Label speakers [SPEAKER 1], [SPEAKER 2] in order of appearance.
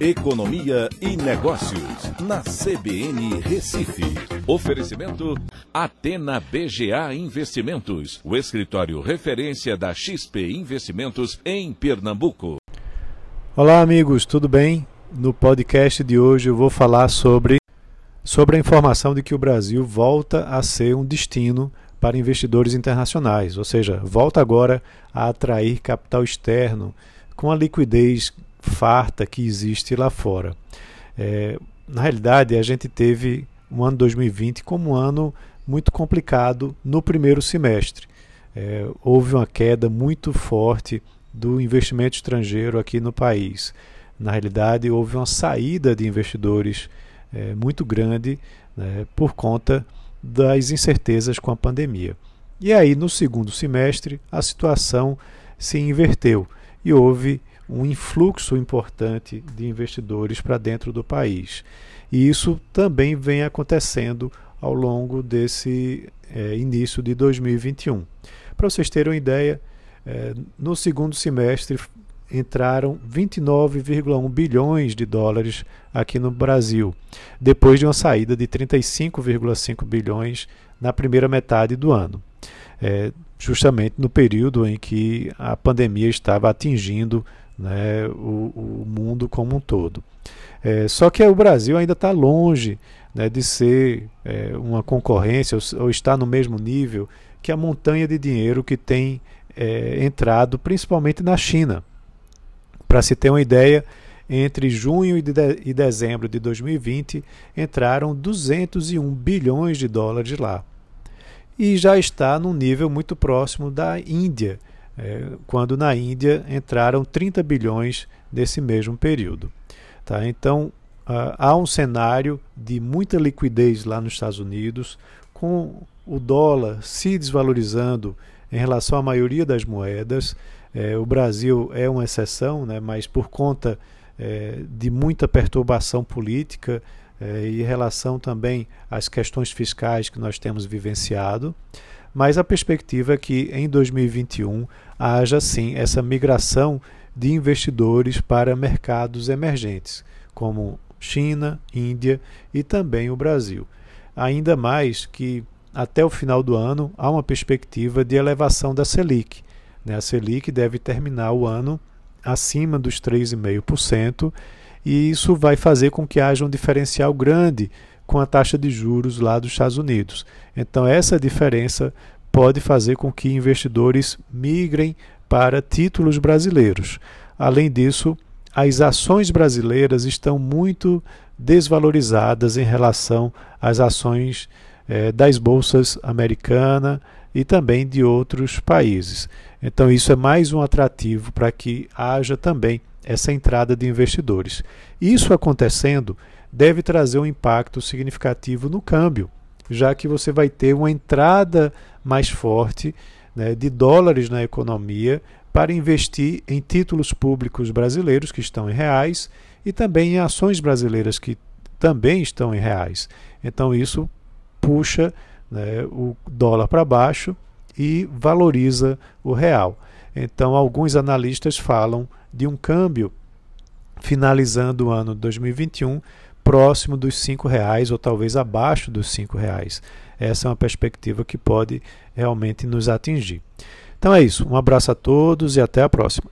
[SPEAKER 1] Economia e Negócios, na CBN Recife. Oferecimento Atena BGA Investimentos, o escritório referência da XP Investimentos em Pernambuco.
[SPEAKER 2] Olá, amigos, tudo bem? No podcast de hoje eu vou falar sobre, sobre a informação de que o Brasil volta a ser um destino para investidores internacionais, ou seja, volta agora a atrair capital externo com a liquidez farta que existe lá fora. É, na realidade, a gente teve um ano 2020 como um ano muito complicado no primeiro semestre. É, houve uma queda muito forte do investimento estrangeiro aqui no país. Na realidade, houve uma saída de investidores é, muito grande né, por conta das incertezas com a pandemia. E aí, no segundo semestre, a situação se inverteu e houve um influxo importante de investidores para dentro do país. E isso também vem acontecendo ao longo desse é, início de 2021. Para vocês terem uma ideia, é, no segundo semestre entraram 29,1 bilhões de dólares aqui no Brasil, depois de uma saída de 35,5 bilhões na primeira metade do ano. É, justamente no período em que a pandemia estava atingindo né, o, o, mundo como um todo. É, só que o Brasil ainda está longe né, de ser é, uma concorrência ou, ou estar no mesmo nível que a montanha de dinheiro que tem é, entrado principalmente na China. Para se ter uma ideia, entre junho e, de e dezembro de 2020 entraram 201 bilhões de dólares lá. E já está num nível muito próximo da Índia, é, quando na Índia entraram 30 bilhões nesse mesmo período. Tá? Então, há um cenário de muita liquidez lá nos Estados Unidos, com o dólar se desvalorizando em relação à maioria das moedas. É, o Brasil é uma exceção, né, mas por conta é, de muita perturbação política é, e em relação também às questões fiscais que nós temos vivenciado mas a perspectiva é que em 2021 haja sim essa migração de investidores para mercados emergentes, como China, Índia e também o Brasil. Ainda mais que até o final do ano há uma perspectiva de elevação da Selic. Né? A Selic deve terminar o ano acima dos 3,5%, e isso vai fazer com que haja um diferencial grande com a taxa de juros lá dos Estados Unidos. Então, essa diferença pode fazer com que investidores migrem para títulos brasileiros. Além disso, as ações brasileiras estão muito desvalorizadas em relação às ações eh, das bolsas americana e também de outros países. Então, isso é mais um atrativo para que haja também essa entrada de investidores. Isso acontecendo, deve trazer um impacto significativo no câmbio, já que você vai ter uma entrada mais forte né, de dólares na economia para investir em títulos públicos brasileiros que estão em reais e também em ações brasileiras que também estão em reais. Então isso puxa né, o dólar para baixo e valoriza o real. Então alguns analistas falam de um câmbio finalizando o ano 2021 próximo dos R$ reais ou talvez abaixo dos R$ reais. Essa é uma perspectiva que pode realmente nos atingir. Então é isso. Um abraço a todos e até a próxima.